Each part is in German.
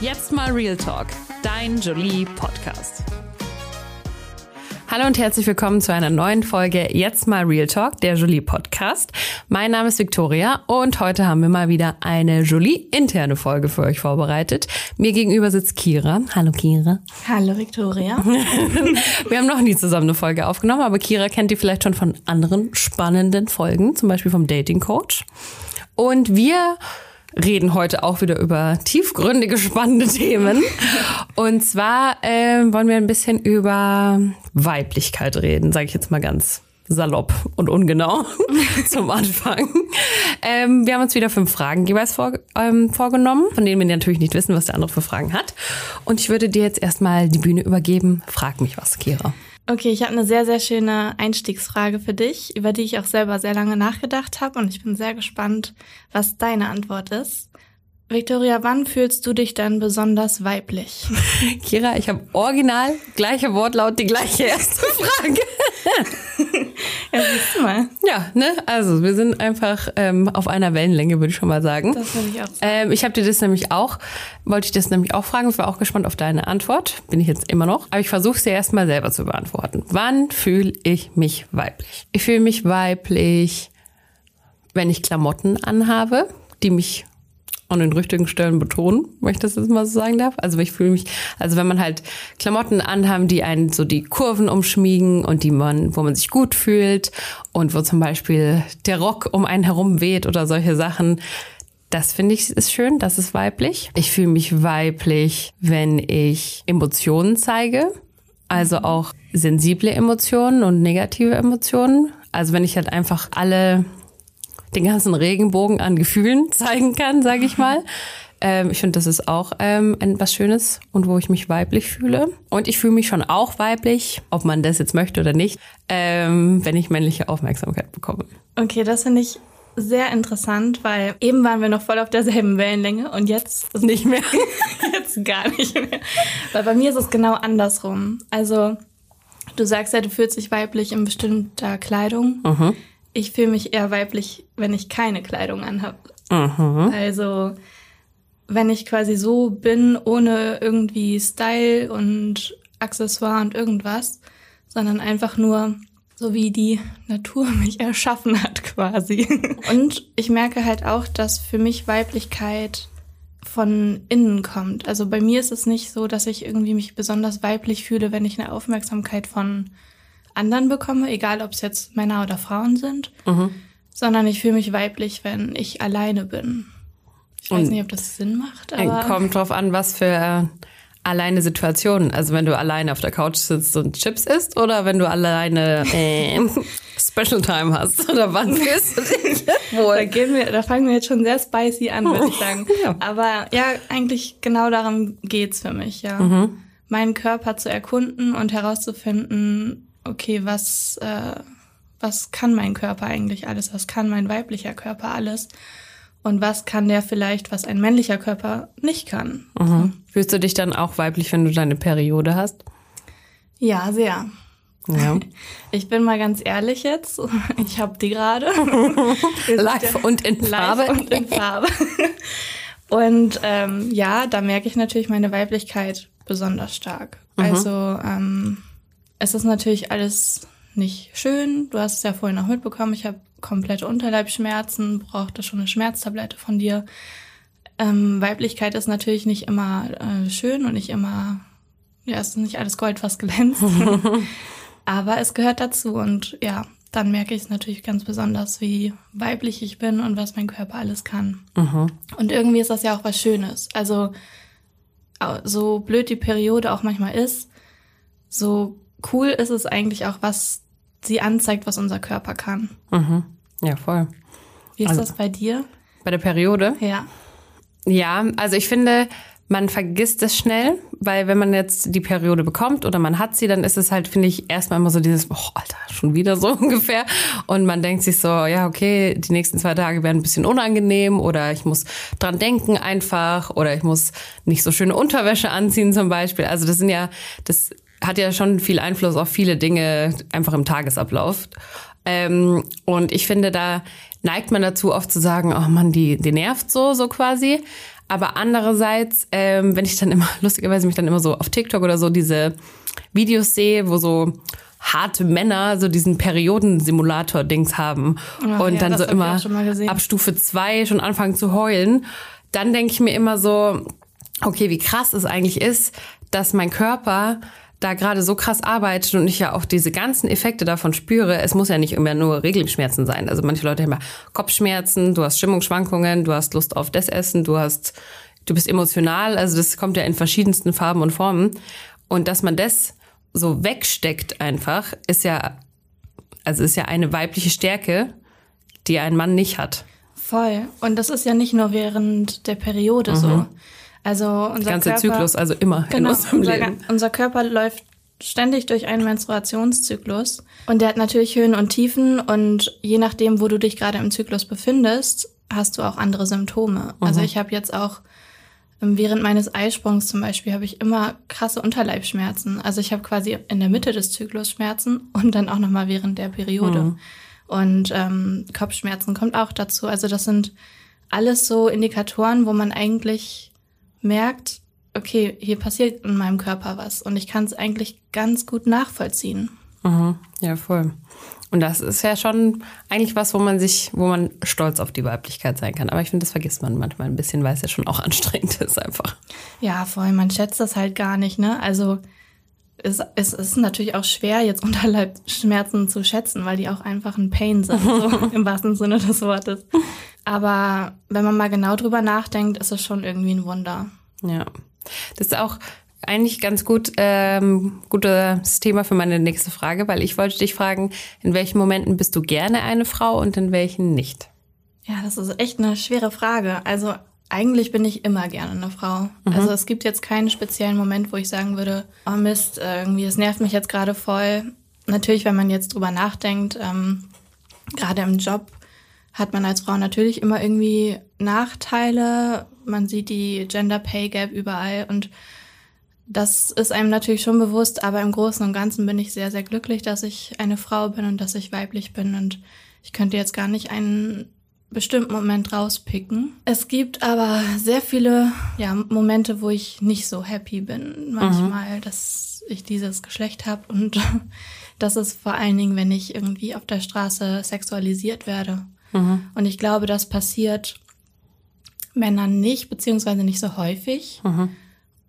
Jetzt mal Real Talk, dein Jolie Podcast. Hallo und herzlich willkommen zu einer neuen Folge Jetzt mal Real Talk, der Jolie Podcast. Mein Name ist Victoria und heute haben wir mal wieder eine Jolie interne Folge für euch vorbereitet. Mir gegenüber sitzt Kira. Hallo Kira. Hallo Victoria. wir haben noch nie zusammen eine Folge aufgenommen, aber Kira kennt ihr vielleicht schon von anderen spannenden Folgen, zum Beispiel vom Dating Coach. Und wir reden heute auch wieder über tiefgründige, spannende Themen. Und zwar äh, wollen wir ein bisschen über Weiblichkeit reden, sage ich jetzt mal ganz salopp und ungenau zum Anfang. Ähm, wir haben uns wieder fünf Fragen jeweils vor, ähm, vorgenommen, von denen wir natürlich nicht wissen, was der andere für Fragen hat. Und ich würde dir jetzt erstmal die Bühne übergeben. Frag mich was, Kira. Okay, ich habe eine sehr, sehr schöne Einstiegsfrage für dich, über die ich auch selber sehr lange nachgedacht habe und ich bin sehr gespannt, was deine Antwort ist. Victoria, wann fühlst du dich dann besonders weiblich? Kira, ich habe original gleiche Wortlaut, die gleiche erste Frage. ja, siehst du mal. Ja, ne? Also wir sind einfach ähm, auf einer Wellenlänge, würde ich schon mal sagen. Das würde ich auch sagen. Ähm, ich habe dir das nämlich auch, wollte ich das nämlich auch fragen. Ich war auch gespannt auf deine Antwort. Bin ich jetzt immer noch. Aber ich versuche es dir erstmal selber zu beantworten. Wann fühle ich mich weiblich? Ich fühle mich weiblich, wenn ich Klamotten anhabe, die mich an den richtigen Stellen betonen, wenn ich das jetzt mal so sagen darf. Also ich fühle mich, also wenn man halt Klamotten anhaben, die einen so die Kurven umschmiegen und die man, wo man sich gut fühlt und wo zum Beispiel der Rock um einen herum weht oder solche Sachen. Das finde ich ist schön, das ist weiblich. Ich fühle mich weiblich, wenn ich Emotionen zeige. Also auch sensible Emotionen und negative Emotionen. Also wenn ich halt einfach alle den ganzen Regenbogen an Gefühlen zeigen kann, sage ich mal. Ähm, ich finde, das ist auch ähm, was Schönes und wo ich mich weiblich fühle. Und ich fühle mich schon auch weiblich, ob man das jetzt möchte oder nicht, ähm, wenn ich männliche Aufmerksamkeit bekomme. Okay, das finde ich sehr interessant, weil eben waren wir noch voll auf derselben Wellenlänge und jetzt ist nicht mehr. jetzt gar nicht mehr. Weil bei mir ist es genau andersrum. Also du sagst ja, du fühlst dich weiblich in bestimmter Kleidung. Mhm ich fühle mich eher weiblich, wenn ich keine Kleidung anhabe. Mhm. Also wenn ich quasi so bin, ohne irgendwie Style und Accessoire und irgendwas, sondern einfach nur so wie die Natur mich erschaffen hat quasi. Und ich merke halt auch, dass für mich Weiblichkeit von innen kommt. Also bei mir ist es nicht so, dass ich irgendwie mich besonders weiblich fühle, wenn ich eine Aufmerksamkeit von anderen bekomme, egal ob es jetzt Männer oder Frauen sind, mhm. sondern ich fühle mich weiblich, wenn ich alleine bin. Ich weiß Und nicht, ob das Sinn macht, aber. Kommt drauf an, was für äh, alleine Situationen. Also wenn du alleine auf der Couch sitzt und Chips isst oder wenn du alleine äh, Special Time hast oder wann fühlst du dich wohl? Da, gehen wir, da fangen wir jetzt schon sehr spicy an, würde ich sagen. Ja. Aber ja, eigentlich genau darum geht's für mich, ja. Mhm. Meinen Körper zu erkunden und herauszufinden, okay, was, äh, was kann mein Körper eigentlich alles? Was kann mein weiblicher Körper alles? Und was kann der vielleicht, was ein männlicher Körper nicht kann? Mhm. Fühlst du dich dann auch weiblich, wenn du deine Periode hast? Ja, sehr. Ja. Ich bin mal ganz ehrlich jetzt. Ich habe die gerade. Live und in Farbe. Live und in Farbe. Und ähm, ja, da merke ich natürlich meine Weiblichkeit besonders stark. Mhm. Also ähm, es ist natürlich alles nicht schön. Du hast es ja vorhin auch mitbekommen. Ich habe komplette Unterleibschmerzen, brauchte schon eine Schmerztablette von dir. Ähm, Weiblichkeit ist natürlich nicht immer äh, schön und nicht immer, ja, es ist nicht alles Gold, was glänzt. Aber es gehört dazu und ja, dann merke ich es natürlich ganz besonders, wie weiblich ich bin und was mein Körper alles kann. Mhm. Und irgendwie ist das ja auch was Schönes. Also so blöd die Periode auch manchmal ist, so cool ist es eigentlich auch, was sie anzeigt, was unser Körper kann. Mhm. Ja, voll. Wie ist also, das bei dir? Bei der Periode? Ja. Ja, also ich finde, man vergisst es schnell, weil wenn man jetzt die Periode bekommt oder man hat sie, dann ist es halt, finde ich, erstmal immer so dieses, oh, Alter, schon wieder so ungefähr. Und man denkt sich so, ja, okay, die nächsten zwei Tage werden ein bisschen unangenehm oder ich muss dran denken einfach oder ich muss nicht so schöne Unterwäsche anziehen zum Beispiel. Also das sind ja, das hat ja schon viel Einfluss auf viele Dinge einfach im Tagesablauf. Ähm, und ich finde, da neigt man dazu oft zu sagen, oh man, die, die nervt so, so quasi. Aber andererseits, ähm, wenn ich dann immer, lustigerweise mich dann immer so auf TikTok oder so diese Videos sehe, wo so harte Männer so diesen Periodensimulator-Dings haben Oh, und ja, dann so immer ab Stufe zwei schon anfangen zu heulen, dann denke ich mir immer so, okay, wie krass es eigentlich ist, dass mein Körper da gerade so krass arbeitet und ich ja auch diese ganzen Effekte davon spüre. Es muss ja nicht immer nur Regelschmerzen sein. Also manche Leute haben ja Kopfschmerzen, du hast Stimmungsschwankungen, du hast Lust auf das Essen, du hast, du bist emotional. Also das kommt ja in verschiedensten Farben und Formen. Und dass man das so wegsteckt einfach, ist ja, also ist ja eine weibliche Stärke, die ein Mann nicht hat. Voll. Und das ist ja nicht nur während der Periode so. Also unser Der ganze Körper, Zyklus, also immer in Genau, unserem unser, Leben. unser Körper läuft ständig durch einen Menstruationszyklus und der hat natürlich Höhen und Tiefen und je nachdem, wo du dich gerade im Zyklus befindest, hast du auch andere Symptome. Also ich habe jetzt auch ähm, während meines Eisprungs zum Beispiel habe ich immer krasse Unterleibschmerzen. Also ich habe quasi in der Mitte des Zyklus Schmerzen und dann auch noch mal während der Periode. Und ähm, Kopfschmerzen kommt auch dazu. Also das sind alles so Indikatoren, wo man eigentlich merkt, okay, hier passiert in meinem Körper was und ich kann es eigentlich ganz gut nachvollziehen. Mhm. Ja, voll. Und das ist ja schon eigentlich was, wo man sich, wo man stolz auf die Weiblichkeit sein kann. Aber ich finde, das vergisst man manchmal ein bisschen, weil es ja schon auch anstrengend ist einfach. Ja, voll, man schätzt das halt gar nicht, ne? Also es, es ist natürlich auch schwer, jetzt Unterleibsschmerzen zu schätzen, weil die auch einfach ein Pain sind, so im wahrsten Sinne des Wortes. Aber wenn man mal genau drüber nachdenkt, ist es schon irgendwie ein Wunder. Ja. Das ist auch eigentlich ganz gut, ähm, gutes Thema für meine nächste Frage, weil ich wollte dich fragen, in welchen Momenten bist du gerne eine Frau und in welchen nicht? Ja, das ist echt eine schwere Frage. Also eigentlich bin ich immer gerne eine Frau. Also es gibt jetzt keinen speziellen Moment, wo ich sagen würde, oh Mist, irgendwie, es nervt mich jetzt gerade voll. Natürlich, wenn man jetzt drüber nachdenkt, ähm, gerade im Job hat man als Frau natürlich immer irgendwie Nachteile. Man sieht die Gender Pay Gap überall und das ist einem natürlich schon bewusst, aber im Großen und Ganzen bin ich sehr, sehr glücklich, dass ich eine Frau bin und dass ich weiblich bin und ich könnte jetzt gar nicht einen bestimmten Moment rauspicken. Es gibt aber sehr viele ja, Momente, wo ich nicht so happy bin. Manchmal, dass ich dieses Geschlecht habe und das ist vor allen Dingen, wenn ich irgendwie auf der Straße sexualisiert werde. Und ich glaube, das passiert Männern nicht, beziehungsweise nicht so häufig.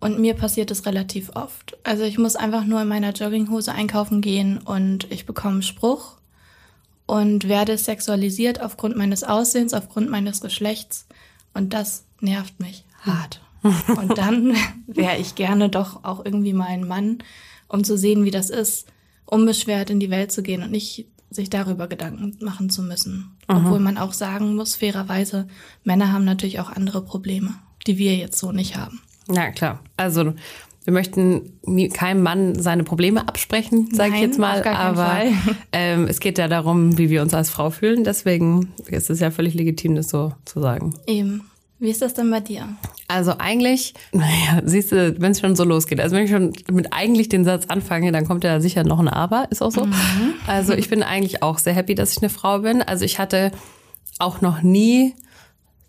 Und mir passiert es relativ oft. Also ich muss einfach nur in meiner Jogginghose einkaufen gehen und ich bekomme einen Spruch und werde sexualisiert aufgrund meines Aussehens, aufgrund meines Geschlechts. Und das nervt mich hart. Und dann wäre ich gerne doch auch irgendwie mal ein Mann, um zu sehen, wie das ist, unbeschwert in die Welt zu gehen und nicht sich darüber Gedanken machen zu müssen. Obwohl man auch sagen muss, fairerweise, Männer haben natürlich auch andere Probleme, die wir jetzt so nicht haben. Ja, klar. Also wir möchten nie, keinem Mann seine Probleme absprechen, sage ich jetzt mal. Aber ähm, es geht ja darum, wie wir uns als Frau fühlen. Deswegen ist es ja völlig legitim, das so zu sagen. Eben. Wie ist das denn bei dir? Also eigentlich, naja, siehst du, wenn es schon so losgeht. Also wenn ich schon mit eigentlich den Satz anfange, dann kommt ja sicher noch ein Aber, ist auch so. Also ich bin eigentlich auch sehr happy, dass ich eine Frau bin. Also ich hatte auch noch nie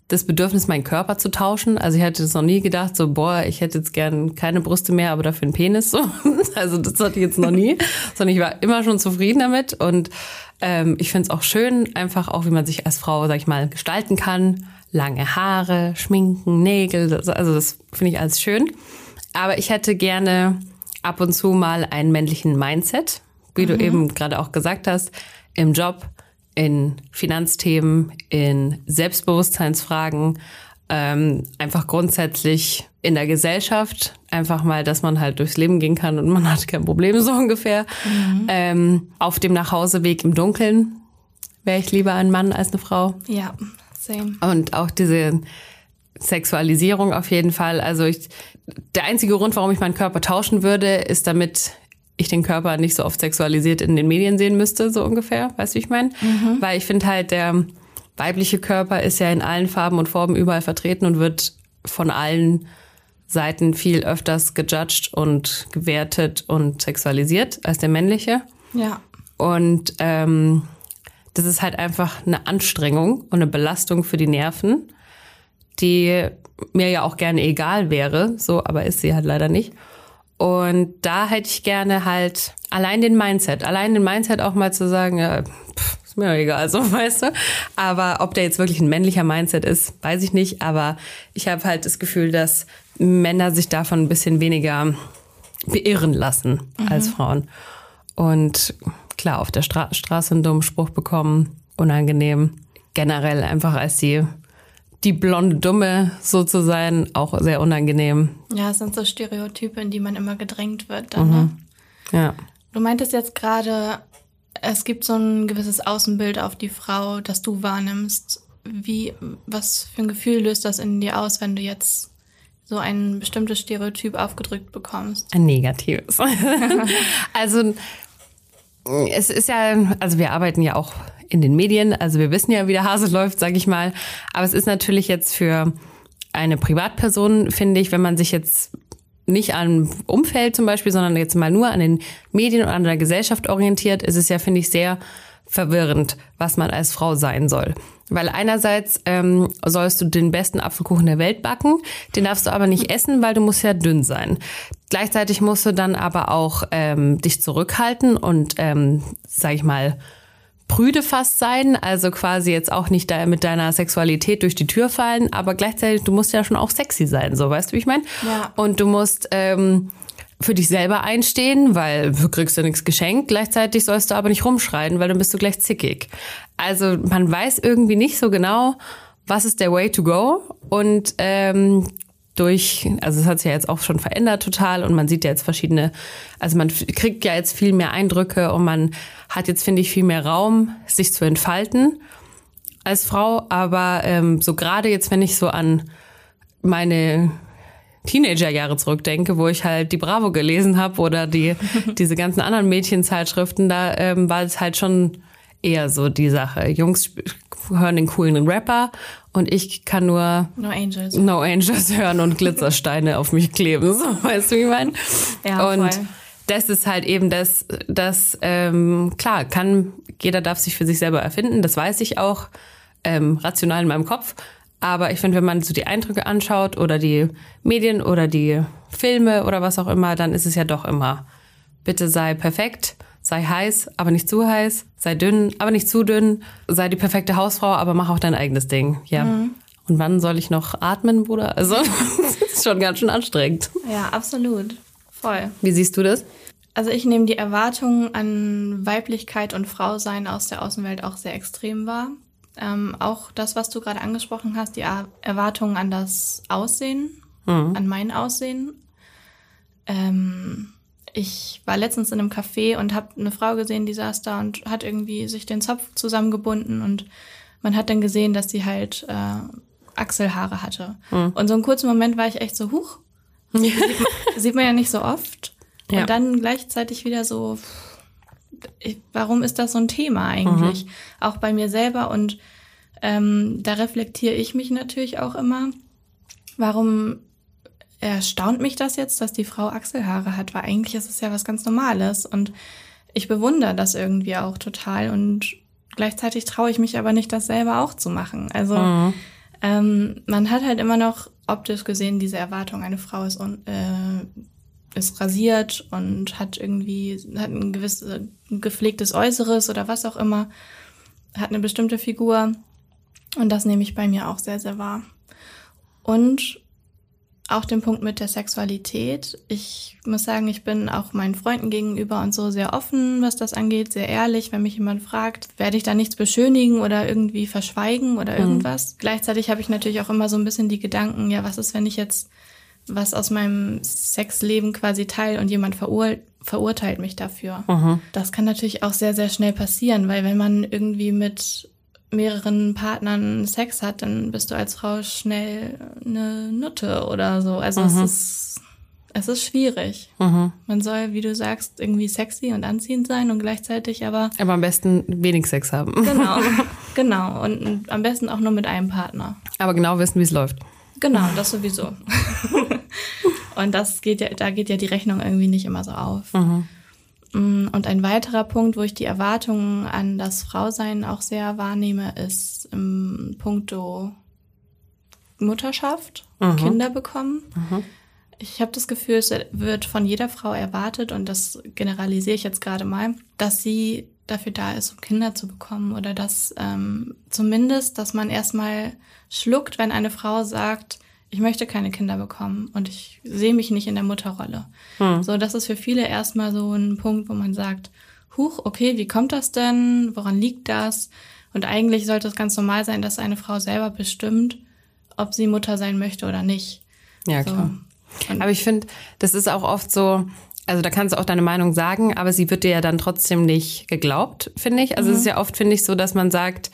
das Bedürfnis, meinen Körper zu tauschen. Also ich hätte es noch nie gedacht, so, boah, ich hätte jetzt gern keine Brüste mehr, aber dafür einen Penis. So. Also das hatte ich jetzt noch nie. Sondern ich war immer schon zufrieden damit. Und ähm, ich finde es auch schön, einfach auch, wie man sich als Frau, sag ich mal, gestalten kann. Lange Haare, Schminken, Nägel. Also das finde ich alles schön. Aber ich hätte gerne ab und zu mal einen männlichen Mindset, wie du eben gerade auch gesagt hast, im Job, in Finanzthemen, in Selbstbewusstseinsfragen, ähm, einfach grundsätzlich in der Gesellschaft, einfach mal, dass man halt durchs Leben gehen kann und man hat kein Problem so ungefähr. Ähm, auf dem Nachhauseweg im Dunkeln wäre ich lieber ein Mann als eine Frau. Ja, same. Und auch diese Sexualisierung auf jeden Fall. Also ich, der einzige Grund, warum ich meinen Körper tauschen würde, ist damit ich den Körper nicht so oft sexualisiert in den Medien sehen müsste, so ungefähr. Weißt du, wie ich meine? Weil ich finde halt, der weibliche Körper ist ja in allen Farben und Formen überall vertreten und wird von allen Seiten viel öfters gejudged und gewertet und sexualisiert als der männliche. Ja. Und ähm, das ist halt einfach eine Anstrengung und eine Belastung für die Nerven, die mir ja auch gerne egal wäre, so, aber ist sie halt leider nicht. Und da hätte ich gerne halt allein den Mindset, allein den Mindset auch mal zu sagen, ja, pff, ist mir egal, so weißt du. Aber ob der jetzt wirklich ein männlicher Mindset ist, weiß ich nicht. Aber ich habe halt das Gefühl, dass Männer sich davon ein bisschen weniger beirren lassen mhm. als Frauen. Und klar, auf der Stra Straße einen dummen Spruch bekommen, unangenehm. Generell einfach als die die blonde Dumme so zu sein, auch sehr unangenehm. Ja, es sind so Stereotype, in die man immer gedrängt wird. Dann, mhm. ne? Ja. Du meintest jetzt gerade, es gibt so ein gewisses Außenbild auf die Frau, das du wahrnimmst. Wie, was für ein Gefühl löst das in dir aus, wenn du jetzt so ein bestimmtes Stereotyp aufgedrückt bekommst? Ein negatives. also es ist ja, also wir arbeiten ja auch in den Medien, also wir wissen ja, wie der Hase läuft, sage ich mal. Aber es ist natürlich jetzt für eine Privatperson, finde ich, wenn man sich jetzt nicht an Umfeld zum Beispiel, sondern jetzt mal nur an den Medien und an der Gesellschaft orientiert, ist es ja, finde ich, sehr verwirrend, was man als Frau sein soll. Weil einerseits ähm, sollst du den besten Apfelkuchen der Welt backen, den darfst du aber nicht essen, weil du musst ja dünn sein. Gleichzeitig musst du dann aber auch ähm, dich zurückhalten und, ähm, sag ich mal, prüde fast sein, also quasi jetzt auch nicht da mit deiner Sexualität durch die Tür fallen, aber gleichzeitig, du musst ja schon auch sexy sein, so weißt du, wie ich meine? Ja. Und du musst ähm, für dich selber einstehen, weil du kriegst ja nichts geschenkt. Gleichzeitig sollst du aber nicht rumschreien, weil dann bist du gleich zickig. Also man weiß irgendwie nicht so genau, was ist der Way to go. Und ähm, durch, also es hat sich ja jetzt auch schon verändert total und man sieht ja jetzt verschiedene, also man kriegt ja jetzt viel mehr Eindrücke und man hat jetzt, finde ich, viel mehr Raum, sich zu entfalten als Frau. Aber ähm, so gerade jetzt, wenn ich so an meine Teenagerjahre zurückdenke, wo ich halt die Bravo gelesen habe oder die diese ganzen anderen Mädchenzeitschriften, da ähm, war es halt schon eher so die Sache. Jungs hören den coolen Rapper und ich kann nur No Angels, no Angels hören und Glitzersteine auf mich kleben. So, weißt du, wie ich meine? Ja, und voll. das ist halt eben das, das ähm, klar, kann, jeder darf sich für sich selber erfinden, das weiß ich auch, ähm, rational in meinem Kopf. Aber ich finde, wenn man so die Eindrücke anschaut oder die Medien oder die Filme oder was auch immer, dann ist es ja doch immer, bitte sei perfekt, sei heiß, aber nicht zu heiß, sei dünn, aber nicht zu dünn, sei die perfekte Hausfrau, aber mach auch dein eigenes Ding. Ja. Mhm. Und wann soll ich noch atmen, Bruder? Also, das ist schon ganz schön anstrengend. Ja, absolut. Voll. Wie siehst du das? Also ich nehme die Erwartungen an Weiblichkeit und Frausein aus der Außenwelt auch sehr extrem wahr. Ähm, auch das, was du gerade angesprochen hast, die er Erwartungen an das Aussehen, mhm. an mein Aussehen. Ähm, ich war letztens in einem Café und habe eine Frau gesehen, die saß da und hat irgendwie sich den Zopf zusammengebunden und man hat dann gesehen, dass sie halt äh, Achselhaare hatte. Mhm. Und so einen kurzen Moment war ich echt so, huch, sieht, man, sieht man ja nicht so oft. Ja. Und dann gleichzeitig wieder so, warum ist das so ein Thema eigentlich? Mhm. Auch bei mir selber und ähm, da reflektiere ich mich natürlich auch immer. Warum erstaunt mich das jetzt, dass die Frau Achselhaare hat? Weil eigentlich ist es ja was ganz Normales und ich bewundere das irgendwie auch total und gleichzeitig traue ich mich aber nicht, das selber auch zu machen. Also mhm. ähm, man hat halt immer noch optisch gesehen diese Erwartung, eine Frau ist un äh, ist rasiert und hat irgendwie, hat ein gewisses ein gepflegtes Äußeres oder was auch immer, hat eine bestimmte Figur. Und das nehme ich bei mir auch sehr, sehr wahr. Und auch den Punkt mit der Sexualität. Ich muss sagen, ich bin auch meinen Freunden gegenüber und so sehr offen, was das angeht, sehr ehrlich. Wenn mich jemand fragt, werde ich da nichts beschönigen oder irgendwie verschweigen oder mhm. irgendwas. Mhm. Gleichzeitig habe ich natürlich auch immer so ein bisschen die Gedanken, ja, was ist, wenn ich jetzt was aus meinem Sexleben quasi teil und jemand verur verurteilt mich dafür. Mhm. Das kann natürlich auch sehr, sehr schnell passieren, weil wenn man irgendwie mit mehreren Partnern Sex hat, dann bist du als Frau schnell eine Nutte oder so. Also mhm. es ist es ist schwierig. Mhm. Man soll, wie du sagst, irgendwie sexy und anziehend sein und gleichzeitig aber. Aber am besten wenig Sex haben. Genau, genau. Und am besten auch nur mit einem Partner. Aber genau wissen, wie es läuft. Genau, das sowieso. und das geht ja, da geht ja die Rechnung irgendwie nicht immer so auf. Mhm. Mm, und ein weiterer Punkt, wo ich die Erwartungen an das Frausein auch sehr wahrnehme, ist im Punkto Mutterschaft, Kinder bekommen. Ich habe das Gefühl, es wird von jeder Frau erwartet, und das generalisiere ich jetzt gerade mal, dass sie dafür da ist, um Kinder zu bekommen oder dass ähm, zumindest, dass man erstmal schluckt, wenn eine Frau sagt, ich möchte keine Kinder bekommen und ich sehe mich nicht in der Mutterrolle. Hm. So, das ist für viele erstmal so ein Punkt, wo man sagt, huch, okay, wie kommt das denn? Woran liegt das? Und eigentlich sollte es ganz normal sein, dass eine Frau selber bestimmt, ob sie Mutter sein möchte oder nicht. Ja, so. klar. aber ich finde, das ist auch oft so, also da kannst du auch deine Meinung sagen, aber sie wird dir ja dann trotzdem nicht geglaubt, finde ich. Also mhm. es ist ja oft, finde ich, so, dass man sagt,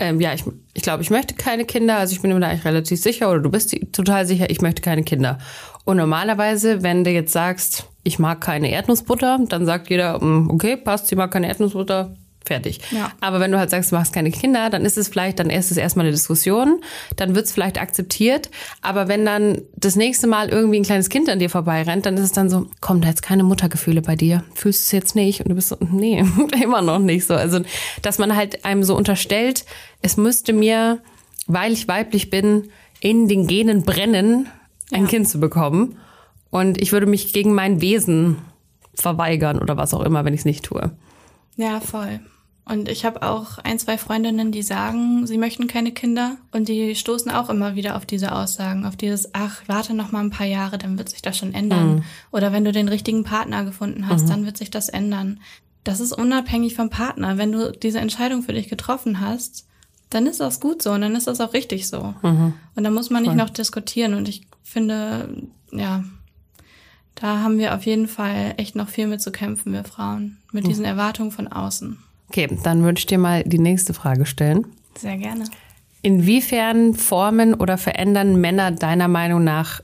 ähm, ja, ich, ich glaube, ich möchte keine Kinder, also ich bin mir da eigentlich relativ sicher oder du bist total sicher, ich möchte keine Kinder. Und normalerweise, wenn du jetzt sagst, ich mag keine Erdnussbutter, dann sagt jeder, mm, okay, passt, sie mag keine Erdnussbutter, fertig. Ja. Aber wenn du halt sagst, du machst keine Kinder, dann ist es vielleicht, dann ist es erstmal eine Diskussion, dann wird es vielleicht akzeptiert. Aber wenn dann das nächste Mal irgendwie ein kleines Kind an dir vorbeirennt, dann ist es dann so, kommen da jetzt keine Muttergefühle bei dir? Fühlst du es jetzt nicht? Und du bist so, nee, immer noch nicht so. Also, dass man halt einem so unterstellt, es müsste mir, weil ich weiblich bin, in den Genen brennen, ein ja. Kind zu bekommen. Und ich würde mich gegen mein Wesen verweigern oder was auch immer, wenn ich es nicht tue. Ja, voll. Und ich habe auch ein, zwei Freundinnen, die sagen, sie möchten keine Kinder. Und die stoßen auch immer wieder auf diese Aussagen, auf dieses, ach, warte noch mal ein paar Jahre, dann wird sich das schon ändern. Mhm. Oder wenn du den richtigen Partner gefunden hast, mhm. dann wird sich das ändern. Das ist unabhängig vom Partner. Wenn du diese Entscheidung für dich getroffen hast, dann ist das gut so und dann ist das auch richtig so. Mhm. Und da muss man nicht Voll. noch diskutieren. Und ich finde, ja, da haben wir auf jeden Fall echt noch viel mit zu kämpfen, wir Frauen, mit diesen. Erwartungen von außen. Okay, dann würde ich dir mal die nächste Frage stellen. Sehr gerne. Inwiefern formen oder verändern Männer deiner Meinung nach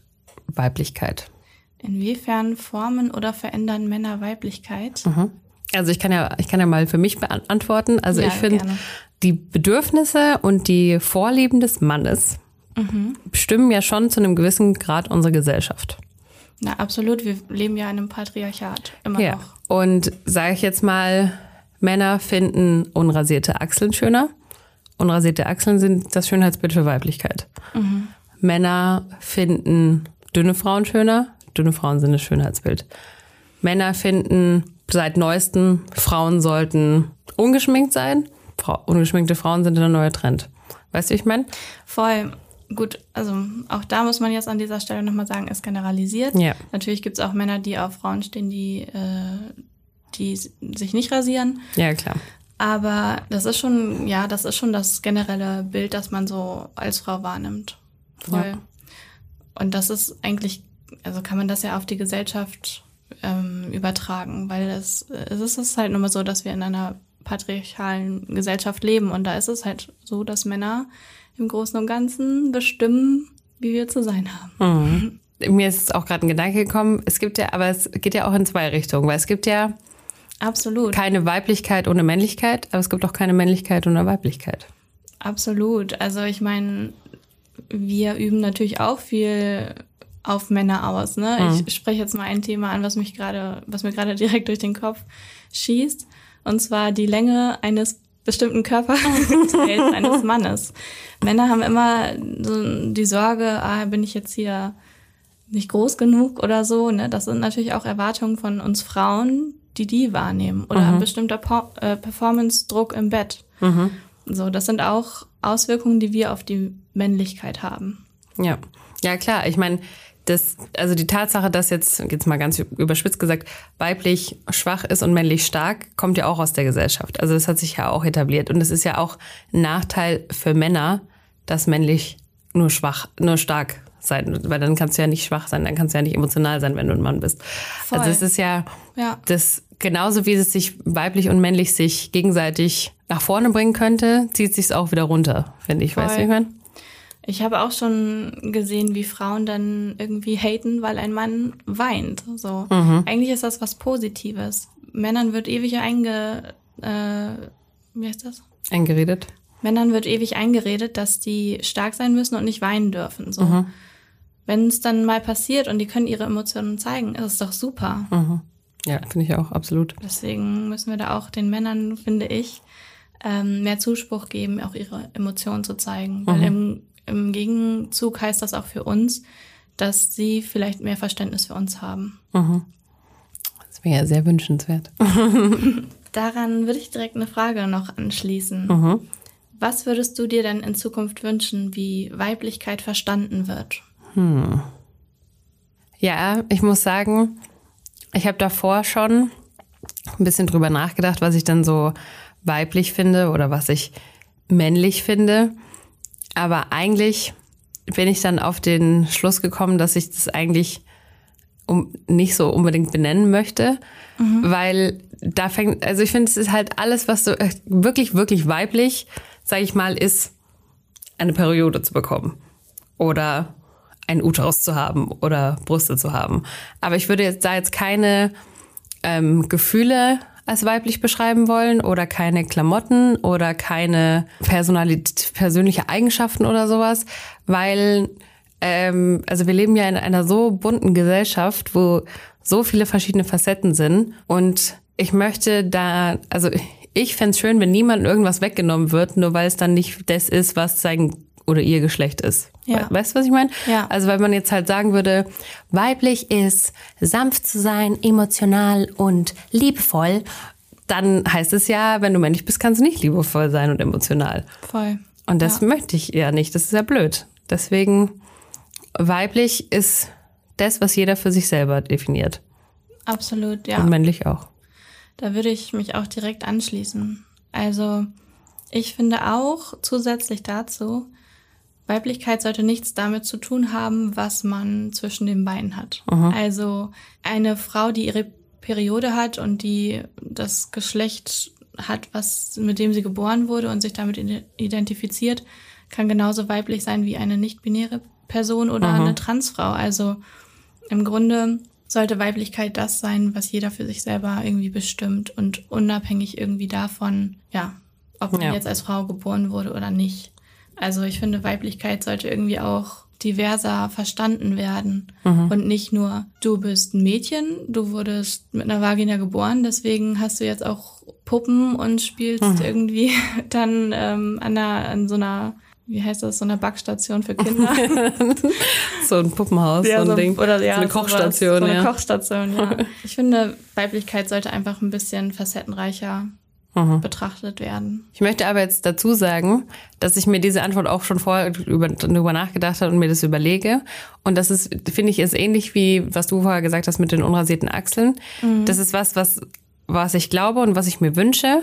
Weiblichkeit? Inwiefern formen oder verändern Männer Weiblichkeit? Mhm. Also ich kann ja, ich kann ja mal für mich beantworten. Also ja, ich finde, die Bedürfnisse und die Vorlieben des Mannes mhm. bestimmen ja schon zu einem gewissen Grad unsere Gesellschaft. Na, absolut. Wir leben ja in einem Patriarchat. Immer ja. noch. Und sage ich jetzt mal, Männer finden unrasierte Achseln schöner. Unrasierte Achseln sind das Schönheitsbild für Weiblichkeit. Mhm. Männer finden dünne Frauen schöner. Dünne Frauen sind das Schönheitsbild. Männer finden seit neuestem, Frauen sollten ungeschminkt sein. Frau, ungeschminkte Frauen sind der neue Trend. Weißt du, wie ich meine? Voll gut, also auch da muss man jetzt an dieser Stelle nochmal sagen, ist generalisiert. Ja. Natürlich gibt es auch Männer, die auf Frauen stehen, die, äh, die sich nicht rasieren. Ja, klar. Aber das ist schon, ja, das ist schon das generelle Bild, das man so als Frau wahrnimmt. Voll. Ja. Und das ist eigentlich, also kann man das ja auf die Gesellschaft ähm, übertragen, weil es, es ist halt nur mal so, dass wir in einer patriarchalen Gesellschaft leben und da ist es halt so, dass Männer im Großen und Ganzen bestimmen, wie wir zu sein haben. Mhm. Mir ist auch gerade ein Gedanke gekommen, es gibt ja, aber es geht ja auch in zwei Richtungen, weil es gibt ja Absolut. keine Weiblichkeit ohne Männlichkeit, aber es gibt auch keine Männlichkeit ohne Weiblichkeit. Absolut. Also ich meine, wir üben natürlich auch viel auf Männer aus. Ne? Mhm. Ich spreche jetzt mal ein Thema an, was mich gerade, was mir gerade direkt durch den Kopf schießt. Und zwar die Länge eines bestimmten Körperteils eines Mannes. Männer haben immer so die Sorge, ah, bin ich jetzt hier nicht groß genug oder so. Ne? Das sind natürlich auch Erwartungen von uns Frauen, die die wahrnehmen. Oder mhm. ein bestimmter po äh, Performance-Druck im Bett. Mhm. So, das sind auch Auswirkungen, die wir auf die Männlichkeit haben. Ja, ja klar. Ich meine, das, also die Tatsache, dass jetzt, jetzt mal ganz überspitzt gesagt, weiblich schwach ist und männlich stark, kommt ja auch aus der Gesellschaft. Also das hat sich ja auch etabliert. Und es ist ja auch ein Nachteil für Männer, dass männlich nur schwach, nur stark sein, weil dann kannst du ja nicht schwach sein, dann kannst du ja nicht emotional sein, wenn du ein Mann bist. Voll. Also es ist ja, ja, das genauso wie es sich weiblich und männlich sich gegenseitig nach vorne bringen könnte, zieht sich es auch wieder runter, finde ich. Voll. Weißt du, ich meine? Ich habe auch schon gesehen, wie Frauen dann irgendwie haten, weil ein Mann weint. So. Mhm. Eigentlich ist das was Positives. Männern wird ewig einge... Äh, wie heißt das? Eingeredet. Männern wird ewig eingeredet, dass die stark sein müssen und nicht weinen dürfen. So. Mhm. Wenn es dann mal passiert und die können ihre Emotionen zeigen, ist es doch super. Mhm. Ja, finde ich auch, absolut. Deswegen müssen wir da auch den Männern, finde ich, ähm, mehr Zuspruch geben, auch ihre Emotionen zu zeigen. Weil mhm. im im Gegenzug heißt das auch für uns, dass sie vielleicht mehr Verständnis für uns haben. Mhm. Das wäre ja sehr wünschenswert. Daran würde ich direkt eine Frage noch anschließen. Mhm. Was würdest du dir denn in Zukunft wünschen, wie Weiblichkeit verstanden wird? Hm. Ja, ich muss sagen, ich habe davor schon ein bisschen drüber nachgedacht, was ich dann so weiblich finde oder was ich männlich finde. Aber eigentlich bin ich dann auf den Schluss gekommen, dass ich das eigentlich um, nicht so unbedingt benennen möchte, mhm. weil da fängt, also ich finde, es ist halt alles, was so äh, wirklich, wirklich weiblich, sage ich mal, ist, eine Periode zu bekommen oder ein Uterus zu haben oder Brüste zu haben. Aber ich würde jetzt da jetzt keine ähm, Gefühle als weiblich beschreiben wollen oder keine Klamotten oder keine Personalität, persönliche Eigenschaften oder sowas, weil ähm, also wir leben ja in einer so bunten Gesellschaft, wo so viele verschiedene Facetten sind und ich möchte da, also ich fände schön, wenn niemand irgendwas weggenommen wird, nur weil es dann nicht das ist, was sein oder ihr Geschlecht ist. Ja. Weißt du, was ich meine? Ja. Also weil man jetzt halt sagen würde, weiblich ist sanft zu sein, emotional und liebevoll, dann heißt es ja, wenn du männlich bist, kannst du nicht liebevoll sein und emotional. Voll. Und das ja. möchte ich ja nicht. Das ist ja blöd. Deswegen weiblich ist das, was jeder für sich selber definiert. Absolut, ja. Und männlich auch. Da würde ich mich auch direkt anschließen. Also ich finde auch zusätzlich dazu, Weiblichkeit sollte nichts damit zu tun haben, was man zwischen den Beinen hat. Aha. Also eine Frau, die ihre Periode hat und die das Geschlecht hat, was mit dem sie geboren wurde und sich damit identifiziert, kann genauso weiblich sein wie eine nicht-binäre Person oder Aha. eine Transfrau. Also im Grunde sollte Weiblichkeit das sein, was jeder für sich selber irgendwie bestimmt und unabhängig irgendwie davon, ja, ob man ja. jetzt als Frau geboren wurde oder nicht. Also ich finde, Weiblichkeit sollte irgendwie auch diverser verstanden werden mhm. und nicht nur, du bist ein Mädchen, du wurdest mit einer Vagina geboren, deswegen hast du jetzt auch Puppen und spielst mhm. irgendwie dann ähm, an, einer, an so einer wie heißt das, so eine Backstation für Kinder. so ein Puppenhaus, ja, so ein Ding. Oder ja, so eine Kochstation. So eine ja. Kochstation, ja. Ich finde, Weiblichkeit sollte einfach ein bisschen facettenreicher mhm. betrachtet werden. Ich möchte aber jetzt dazu sagen, dass ich mir diese Antwort auch schon vorher über, darüber nachgedacht habe und mir das überlege. Und das ist, finde ich, ist ähnlich wie, was du vorher gesagt hast mit den unrasierten Achseln. Mhm. Das ist was, was, was ich glaube und was ich mir wünsche.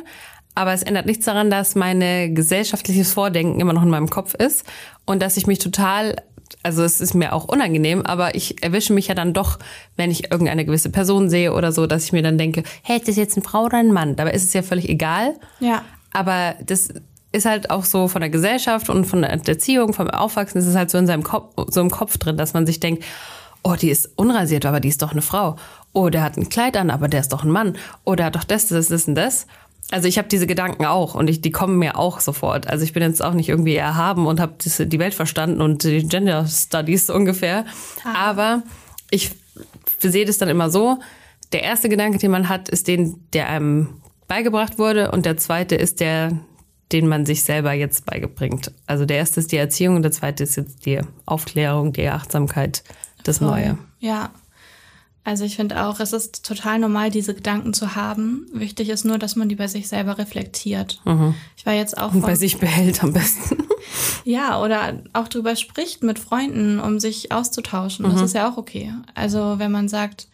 Aber es ändert nichts daran, dass meine gesellschaftliches Vordenken immer noch in meinem Kopf ist und dass ich mich total also es ist mir auch unangenehm, aber ich erwische mich ja dann doch, wenn ich irgendeine gewisse Person sehe oder so, dass ich mir dann denke, hey, ist das jetzt eine Frau oder ein Mann? Dabei ist es ja völlig egal. Ja. Aber das ist halt auch so von der Gesellschaft und von der Erziehung, vom Aufwachsen, ist es halt so in seinem Kopf, so im Kopf drin, dass man sich denkt, oh, die ist unrasiert, aber die ist doch eine Frau. Oh, der hat ein Kleid an, aber der ist doch ein Mann. Oh, der hat doch das, das, das und das. Also ich habe diese Gedanken auch und ich, die kommen mir auch sofort. Also ich bin jetzt auch nicht irgendwie erhaben und habe die Welt verstanden und die Gender Studies so ungefähr. Ah. Aber ich sehe das dann immer so, der erste Gedanke, den man hat, ist den, der einem beigebracht wurde und der zweite ist der, den man sich selber jetzt beibringt. Also der erste ist die Erziehung und der zweite ist jetzt die Aufklärung, die Achtsamkeit, das. Neue. Ja, also ich finde auch, es ist total normal, diese Gedanken zu haben. Wichtig ist nur, dass man die bei sich selber reflektiert. Mhm. Ich war jetzt auch und bei sich behält am besten. ja, oder auch drüber spricht mit Freunden, um sich auszutauschen. Mhm. Das ist ja auch okay. Also wenn man sagt,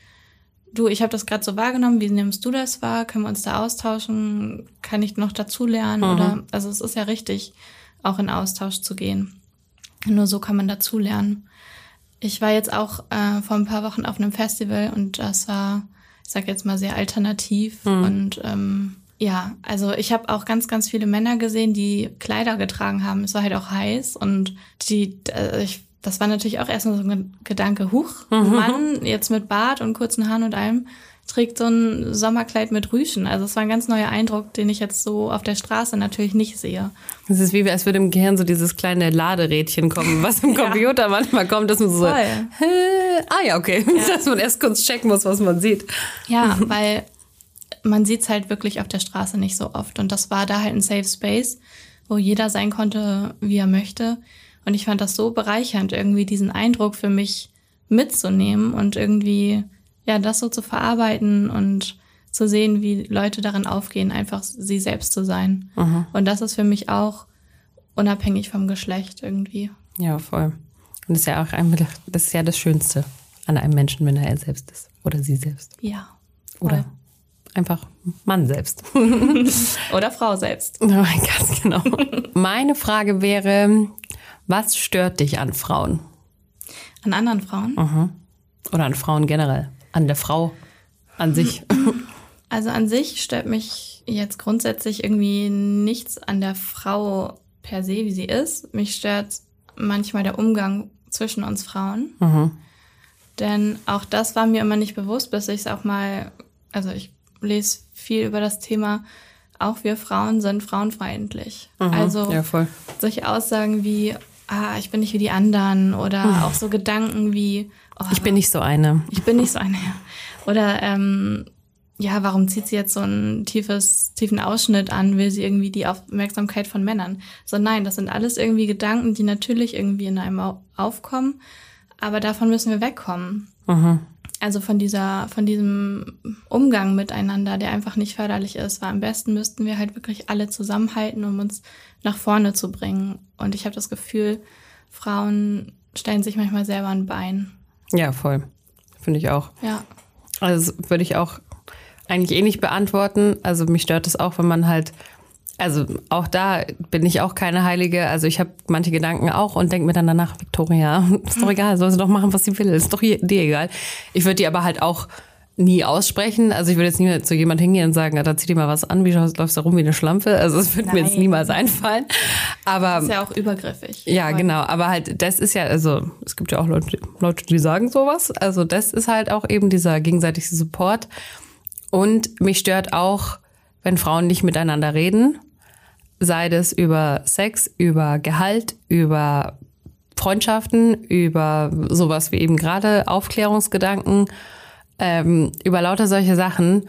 du, ich habe das gerade so wahrgenommen, wie nimmst du das wahr? Können wir uns da austauschen? Kann ich noch dazu lernen? Mhm. Oder also es ist ja richtig, auch in Austausch zu gehen. Nur so kann man dazu lernen. Ich war jetzt auch äh, vor ein paar Wochen auf einem Festival und das war, ich sag jetzt mal, sehr alternativ. Mhm. Und ähm, ja, also ich habe auch ganz, ganz viele Männer gesehen, die Kleider getragen haben. Es war halt auch heiß und die, äh, ich, das war natürlich auch erstmal so ein Gedanke, huch, mhm. Mann, jetzt mit Bart und kurzen Haaren und allem trägt so ein Sommerkleid mit Rüschen. Also es war ein ganz neuer Eindruck, den ich jetzt so auf der Straße natürlich nicht sehe. Es ist wie, als würde im Gehirn so dieses kleine Laderädchen kommen, was im Computer ja. manchmal kommt, dass man so, Voll. ah ja, okay, ja. dass man erst kurz checken muss, was man sieht. Ja, weil man sieht es halt wirklich auf der Straße nicht so oft. Und das war da halt ein Safe Space, wo jeder sein konnte, wie er möchte. Und ich fand das so bereichernd, irgendwie diesen Eindruck für mich mitzunehmen und irgendwie, ja, das so zu verarbeiten und zu sehen, wie Leute darin aufgehen, einfach sie selbst zu sein. Mhm. Und das ist für mich auch unabhängig vom Geschlecht irgendwie. Ja, voll. Und das ist ja auch einfach, das ist ja das Schönste an einem Menschen, wenn er selbst ist. Oder sie selbst. Ja. Voll. Oder einfach Mann selbst. Oder Frau selbst. Ganz genau. Meine Frage wäre, was stört dich an Frauen? An anderen Frauen? Mhm. Oder an Frauen generell? An der Frau an sich? Also an sich stört mich jetzt grundsätzlich irgendwie nichts an der Frau per se, wie sie ist. Mich stört manchmal der Umgang zwischen uns Frauen. Mhm. Denn auch das war mir immer nicht bewusst, bis ich es auch mal, also ich lese viel über das Thema, auch wir Frauen sind frauenfeindlich. Mhm, also ja, solche Aussagen wie, ah, ich bin nicht wie die anderen oder mhm. auch so Gedanken wie, oh, ich bin nicht so eine. Ich bin nicht so eine, ja. Oder ähm, ja, warum zieht sie jetzt so einen tiefes, tiefen Ausschnitt an? Will sie irgendwie die Aufmerksamkeit von Männern? So nein, das sind alles irgendwie Gedanken, die natürlich irgendwie in einem aufkommen, aber davon müssen wir wegkommen. Mhm. Also von dieser, von diesem Umgang miteinander, der einfach nicht förderlich ist, weil am besten müssten wir halt wirklich alle zusammenhalten, um uns nach vorne zu bringen. Und ich habe das Gefühl, Frauen stellen sich manchmal selber ein Bein. Ja, voll. Finde ich auch. Ja. Also würde ich auch eigentlich eh nicht beantworten. Also mich stört es auch, wenn man halt, also auch da bin ich auch keine Heilige. Also ich habe manche Gedanken auch und denke mir dann danach, Victoria, ist doch egal, soll sie doch machen, was sie will, ist doch dir egal. Ich würde die aber halt auch nie aussprechen. Also ich würde jetzt nie zu jemand hingehen und sagen, da zieh dir mal was an, wie läufst du da rum wie eine Schlampe. Also es würde mir jetzt niemals einfallen. Aber das ist ja auch übergriffig. Ja, genau. Aber halt, das ist ja, also es gibt ja auch Leute, Leute, die sagen sowas. Also das ist halt auch eben dieser gegenseitige Support. Und mich stört auch, wenn Frauen nicht miteinander reden, sei das über Sex, über Gehalt, über Freundschaften, über sowas wie eben gerade Aufklärungsgedanken, ähm, über lauter solche Sachen,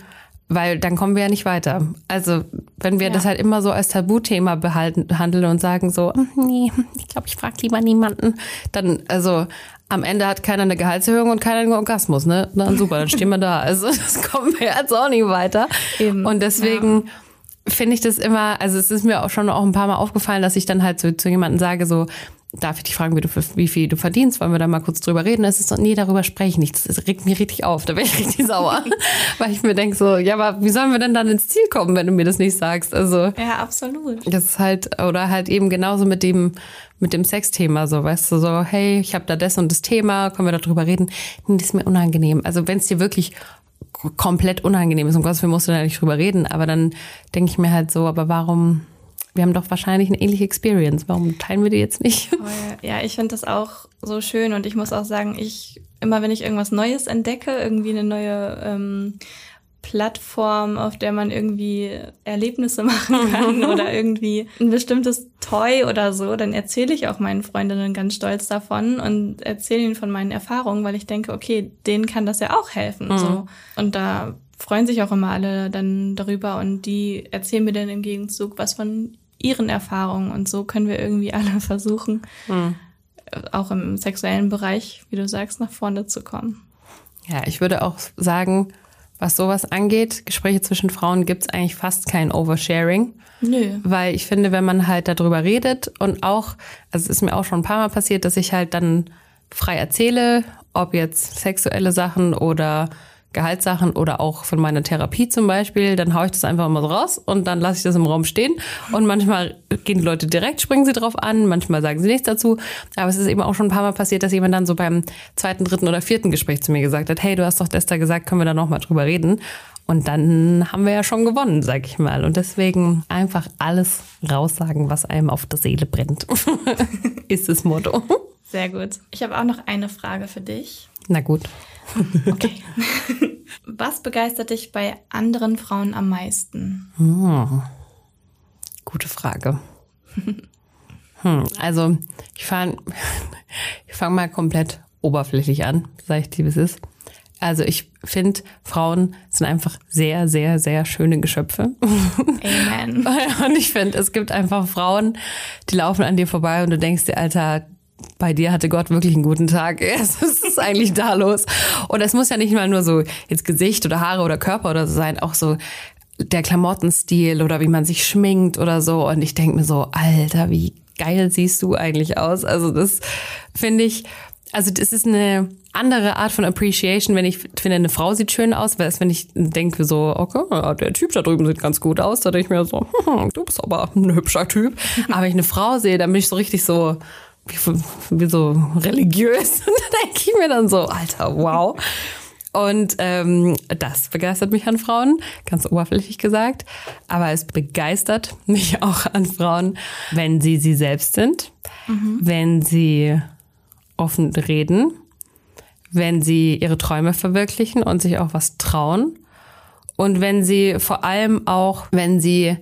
weil dann kommen wir ja nicht weiter. Also wenn wir ja. das halt immer so als Tabuthema behandeln und sagen so, hm, nee, ich glaube, ich frage lieber niemanden, dann also am Ende hat keiner eine Gehaltserhöhung und keiner einen Orgasmus, ne? Dann super, dann stehen wir da. Also das kommen wir jetzt auch nicht weiter. Eben. Und deswegen ja. finde ich das immer, also es ist mir auch schon auch ein paar Mal aufgefallen, dass ich dann halt so zu jemandem sage, so, darf ich dich fragen, wie, du, wie viel du verdienst? Wollen wir da mal kurz drüber reden? Das ist so, nee, darüber spreche ich nicht. Das regt mich richtig auf. Da bin ich richtig sauer. Weil ich mir denke so, ja, aber wie sollen wir denn dann ins Ziel kommen, wenn du mir das nicht sagst? Also. Ja, absolut. Das ist halt, oder halt eben genauso mit dem, mit dem Sexthema, so, weißt du, so, hey, ich habe da das und das Thema, können wir darüber reden? Nee, das ist mir unangenehm. Also wenn es dir wirklich komplett unangenehm ist, um Gottes Willen musst du da nicht drüber reden, aber dann denke ich mir halt so, aber warum, wir haben doch wahrscheinlich eine ähnliche Experience. Warum teilen wir die jetzt nicht? Ja, ich finde das auch so schön und ich muss auch sagen, ich immer wenn ich irgendwas Neues entdecke, irgendwie eine neue ähm, Plattform, auf der man irgendwie Erlebnisse machen kann oder irgendwie ein bestimmtes Toy oder so, dann erzähle ich auch meinen Freundinnen ganz stolz davon und erzähle ihnen von meinen Erfahrungen, weil ich denke, okay, denen kann das ja auch helfen. Mhm. So. Und da freuen sich auch immer alle dann darüber und die erzählen mir dann im Gegenzug was von ihren Erfahrungen und so können wir irgendwie alle versuchen, mhm. auch im sexuellen Bereich, wie du sagst, nach vorne zu kommen. Ja, ich würde auch sagen, was sowas angeht, Gespräche zwischen Frauen gibt's eigentlich fast kein Oversharing. Nö. Weil ich finde, wenn man halt darüber redet und auch, also es ist mir auch schon ein paar Mal passiert, dass ich halt dann frei erzähle, ob jetzt sexuelle Sachen oder Gehaltssachen oder auch von meiner Therapie zum Beispiel, dann haue ich das einfach immer so raus und dann lasse ich das im Raum stehen. Und manchmal gehen die Leute direkt, springen sie drauf an, manchmal sagen sie nichts dazu. Aber es ist eben auch schon ein paar Mal passiert, dass jemand dann so beim zweiten, dritten oder vierten Gespräch zu mir gesagt hat, hey, du hast doch das da gesagt, können wir da nochmal drüber reden? Und dann haben wir ja schon gewonnen, sag ich mal. Und deswegen einfach alles raussagen, was einem auf der Seele brennt, ist das Motto. Sehr gut. Ich habe auch noch eine Frage für dich. Na gut. Okay. Was begeistert dich bei anderen Frauen am meisten? Hm. Gute Frage. Hm, also, ich fange ich fang mal komplett oberflächlich an, sage ich dir, wie es ist. Also ich finde, Frauen sind einfach sehr, sehr, sehr schöne Geschöpfe. Amen. Und ich finde, es gibt einfach Frauen, die laufen an dir vorbei und du denkst dir, Alter, bei dir hatte Gott wirklich einen guten Tag. Was ist eigentlich da los? Und es muss ja nicht mal nur so jetzt Gesicht oder Haare oder Körper oder so sein, auch so der Klamottenstil oder wie man sich schminkt oder so. Und ich denke mir so, Alter, wie geil siehst du eigentlich aus? Also das finde ich, also das ist eine andere Art von Appreciation, wenn ich finde, eine Frau sieht schön aus, weil es, wenn ich denke so, okay, der Typ da drüben sieht ganz gut aus, da denke ich mir so, hm, du bist aber ein hübscher Typ. Aber wenn ich eine Frau sehe, dann bin ich so richtig so, wie, wie so religiös. Und da denke ich mir dann so, Alter, wow. Und ähm, das begeistert mich an Frauen, ganz oberflächlich gesagt. Aber es begeistert mich auch an Frauen, wenn sie sie selbst sind, mhm. wenn sie offen reden, wenn sie ihre Träume verwirklichen und sich auch was trauen. Und wenn sie vor allem auch, wenn sie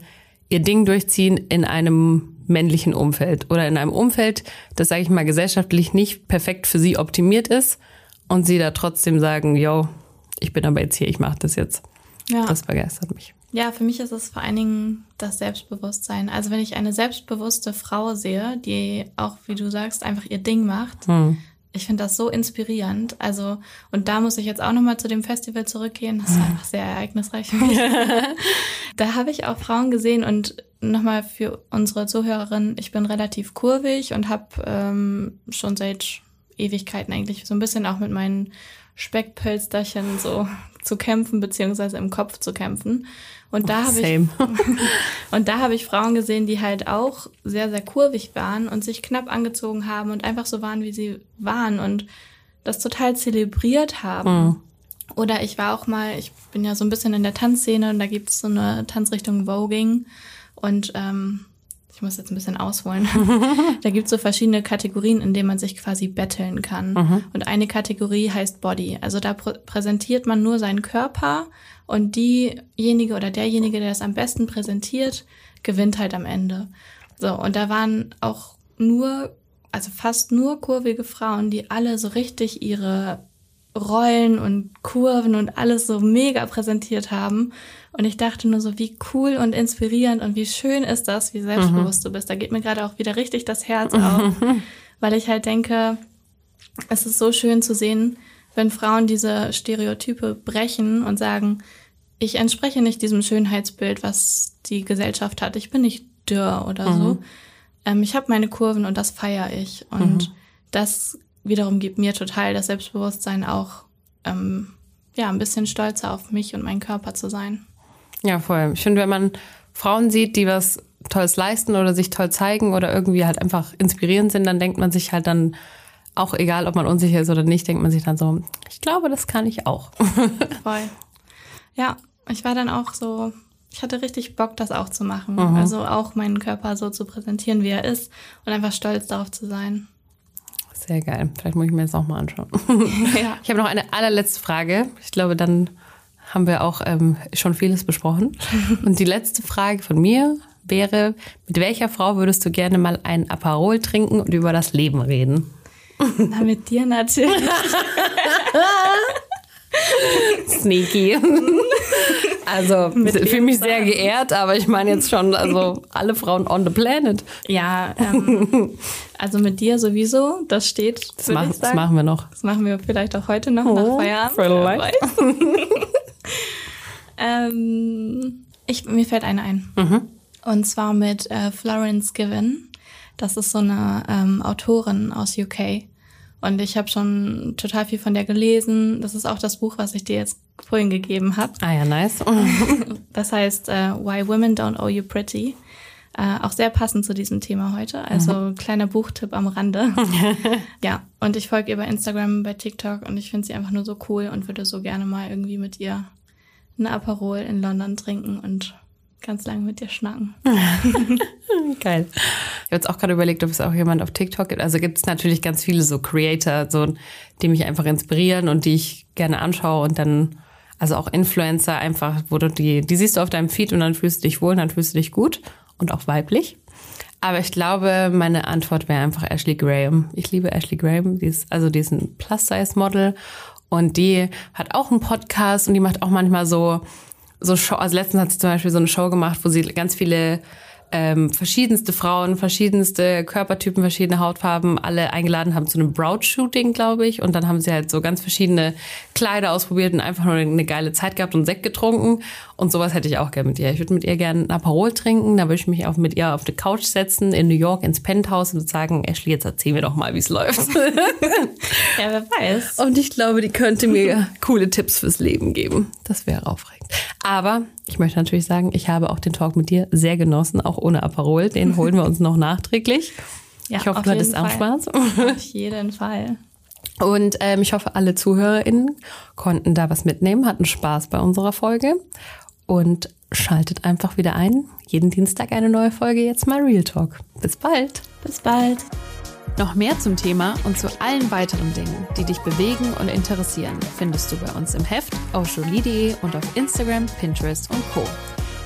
ihr Ding durchziehen in einem männlichen Umfeld oder in einem Umfeld, das, sage ich mal, gesellschaftlich nicht perfekt für sie optimiert ist und sie da trotzdem sagen, yo, ich bin aber jetzt hier, ich mache das jetzt. Ja. Das begeistert mich. Ja, für mich ist es vor allen Dingen das Selbstbewusstsein. Also wenn ich eine selbstbewusste Frau sehe, die auch, wie du sagst, einfach ihr Ding macht, hm. Ich finde das so inspirierend. Also, und da muss ich jetzt auch nochmal zu dem Festival zurückgehen. Das war einfach sehr ereignisreich da habe ich auch Frauen gesehen und nochmal für unsere Zuhörerinnen, ich bin relativ kurvig und habe ähm, schon seit Ewigkeiten eigentlich so ein bisschen auch mit meinen Speckpölsterchen so zu kämpfen, beziehungsweise im Kopf zu kämpfen. Und da oh, habe ich und da habe ich Frauen gesehen, die halt auch sehr, sehr kurvig waren und sich knapp angezogen haben und einfach so waren, wie sie waren und das total zelebriert haben. Mhm. Oder ich war auch mal, ich bin ja so ein bisschen in der Tanzszene und da gibt es so eine Tanzrichtung Voging. Und ähm, ich muss jetzt ein bisschen ausholen. da gibt es so verschiedene Kategorien, in denen man sich quasi betteln kann. Mhm. Und eine Kategorie heißt Body. Also da pr präsentiert man nur seinen Körper und diejenige oder derjenige, der es am besten präsentiert, gewinnt halt am Ende. So, und da waren auch nur, also fast nur kurvige Frauen, die alle so richtig ihre Rollen und Kurven und alles so mega präsentiert haben. Und ich dachte nur so, wie cool und inspirierend und wie schön ist das, wie selbstbewusst mhm. du bist. Da geht mir gerade auch wieder richtig das Herz auf, weil ich halt denke, es ist so schön zu sehen, wenn Frauen diese Stereotype brechen und sagen, ich entspreche nicht diesem Schönheitsbild, was die Gesellschaft hat. Ich bin nicht dürr oder mhm. so. Ähm, ich habe meine Kurven und das feiere ich. Und mhm. das wiederum gibt mir total das Selbstbewusstsein, auch ähm, ja, ein bisschen stolzer auf mich und meinen Körper zu sein. Ja, voll. Ich finde, wenn man Frauen sieht, die was Tolles leisten oder sich toll zeigen oder irgendwie halt einfach inspirierend sind, dann denkt man sich halt dann auch egal, ob man unsicher ist oder nicht, denkt man sich dann so, ich glaube, das kann ich auch. Voll. Ja, ich war dann auch so, ich hatte richtig Bock, das auch zu machen. Mhm. Also auch meinen Körper so zu präsentieren, wie er ist und einfach stolz darauf zu sein. Sehr geil. Vielleicht muss ich mir das auch mal anschauen. Ja. Ich habe noch eine allerletzte Frage. Ich glaube, dann haben wir auch ähm, schon vieles besprochen. Und die letzte Frage von mir wäre, mit welcher Frau würdest du gerne mal ein Aperol trinken und über das Leben reden? Na, mit dir natürlich. Sneaky. Also, ich fühle mich sehr geehrt, aber ich meine jetzt schon, also alle Frauen on the planet. Ja, ähm, also mit dir sowieso, das steht. Das, mach, das, machen wir noch. Das machen wir vielleicht auch heute noch oh, nach Feierabend. Vielleicht. ähm, ich, mir fällt eine ein. Mhm. Und zwar mit äh, Florence Given. Das ist so eine ähm, Autorin aus UK. Und ich habe schon total viel von der gelesen. Das ist auch das Buch, was ich dir jetzt vorhin gegeben habe. Ah ja, nice. das heißt uh, Why Women Don't Owe You Pretty. Uh, auch sehr passend zu diesem Thema heute. Also mhm. kleiner Buchtipp am Rande. ja, und ich folge ihr bei Instagram, bei TikTok und ich finde sie einfach nur so cool und würde so gerne mal irgendwie mit ihr eine Aperol in London trinken und ganz lange mit dir schnacken. Geil. Ich habe jetzt auch gerade überlegt, ob es auch jemand auf TikTok gibt. Also gibt es natürlich ganz viele so Creator, so, die mich einfach inspirieren und die ich gerne anschaue und dann, also auch Influencer einfach, wo du die, die siehst du auf deinem Feed und dann fühlst du dich wohl, dann fühlst du dich gut und auch weiblich. Aber ich glaube, meine Antwort wäre einfach Ashley Graham. Ich liebe Ashley Graham. Die ist, also die ist ein Plus-Size-Model Und die hat auch einen Podcast und die macht auch manchmal so, so Show. Also letztens hat sie zum Beispiel so eine Show gemacht, wo sie ganz viele ähm, verschiedenste Frauen, verschiedenste Körpertypen, verschiedene Hautfarben alle eingeladen haben zu einem Broad-Shooting, glaube ich. Und dann haben sie halt so ganz verschiedene Kleider ausprobiert und einfach nur eine geile Zeit gehabt und Sekt getrunken. Und sowas hätte ich auch gerne mit ihr. Ich würde mit ihr gerne ein Aperol trinken, da würde ich mich auch mit ihr auf die Couch setzen, in New York ins Penthouse und sagen, Ashley, jetzt erzähl mir doch mal, wie es läuft. ja, wer weiß. Und ich glaube, die könnte mir coole Tipps fürs Leben geben. Das wäre aufregend. Aber ich möchte natürlich sagen, ich habe auch den Talk mit dir sehr genossen, auch ohne Aperol. Den holen wir uns noch nachträglich. Ja, ich hoffe, du hattest auch Spaß. Auf jeden Fall. Und ähm, ich hoffe, alle ZuhörerInnen konnten da was mitnehmen, hatten Spaß bei unserer Folge und schaltet einfach wieder ein. Jeden Dienstag eine neue Folge, jetzt mal Real Talk. Bis bald. Bis bald. Noch mehr zum Thema und zu allen weiteren Dingen, die dich bewegen und interessieren, findest du bei uns im Heft auf jolie.de und auf Instagram, Pinterest und Co.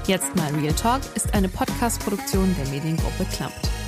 Jetzt mal Real Talk ist eine Podcast-Produktion der Mediengruppe Klammt.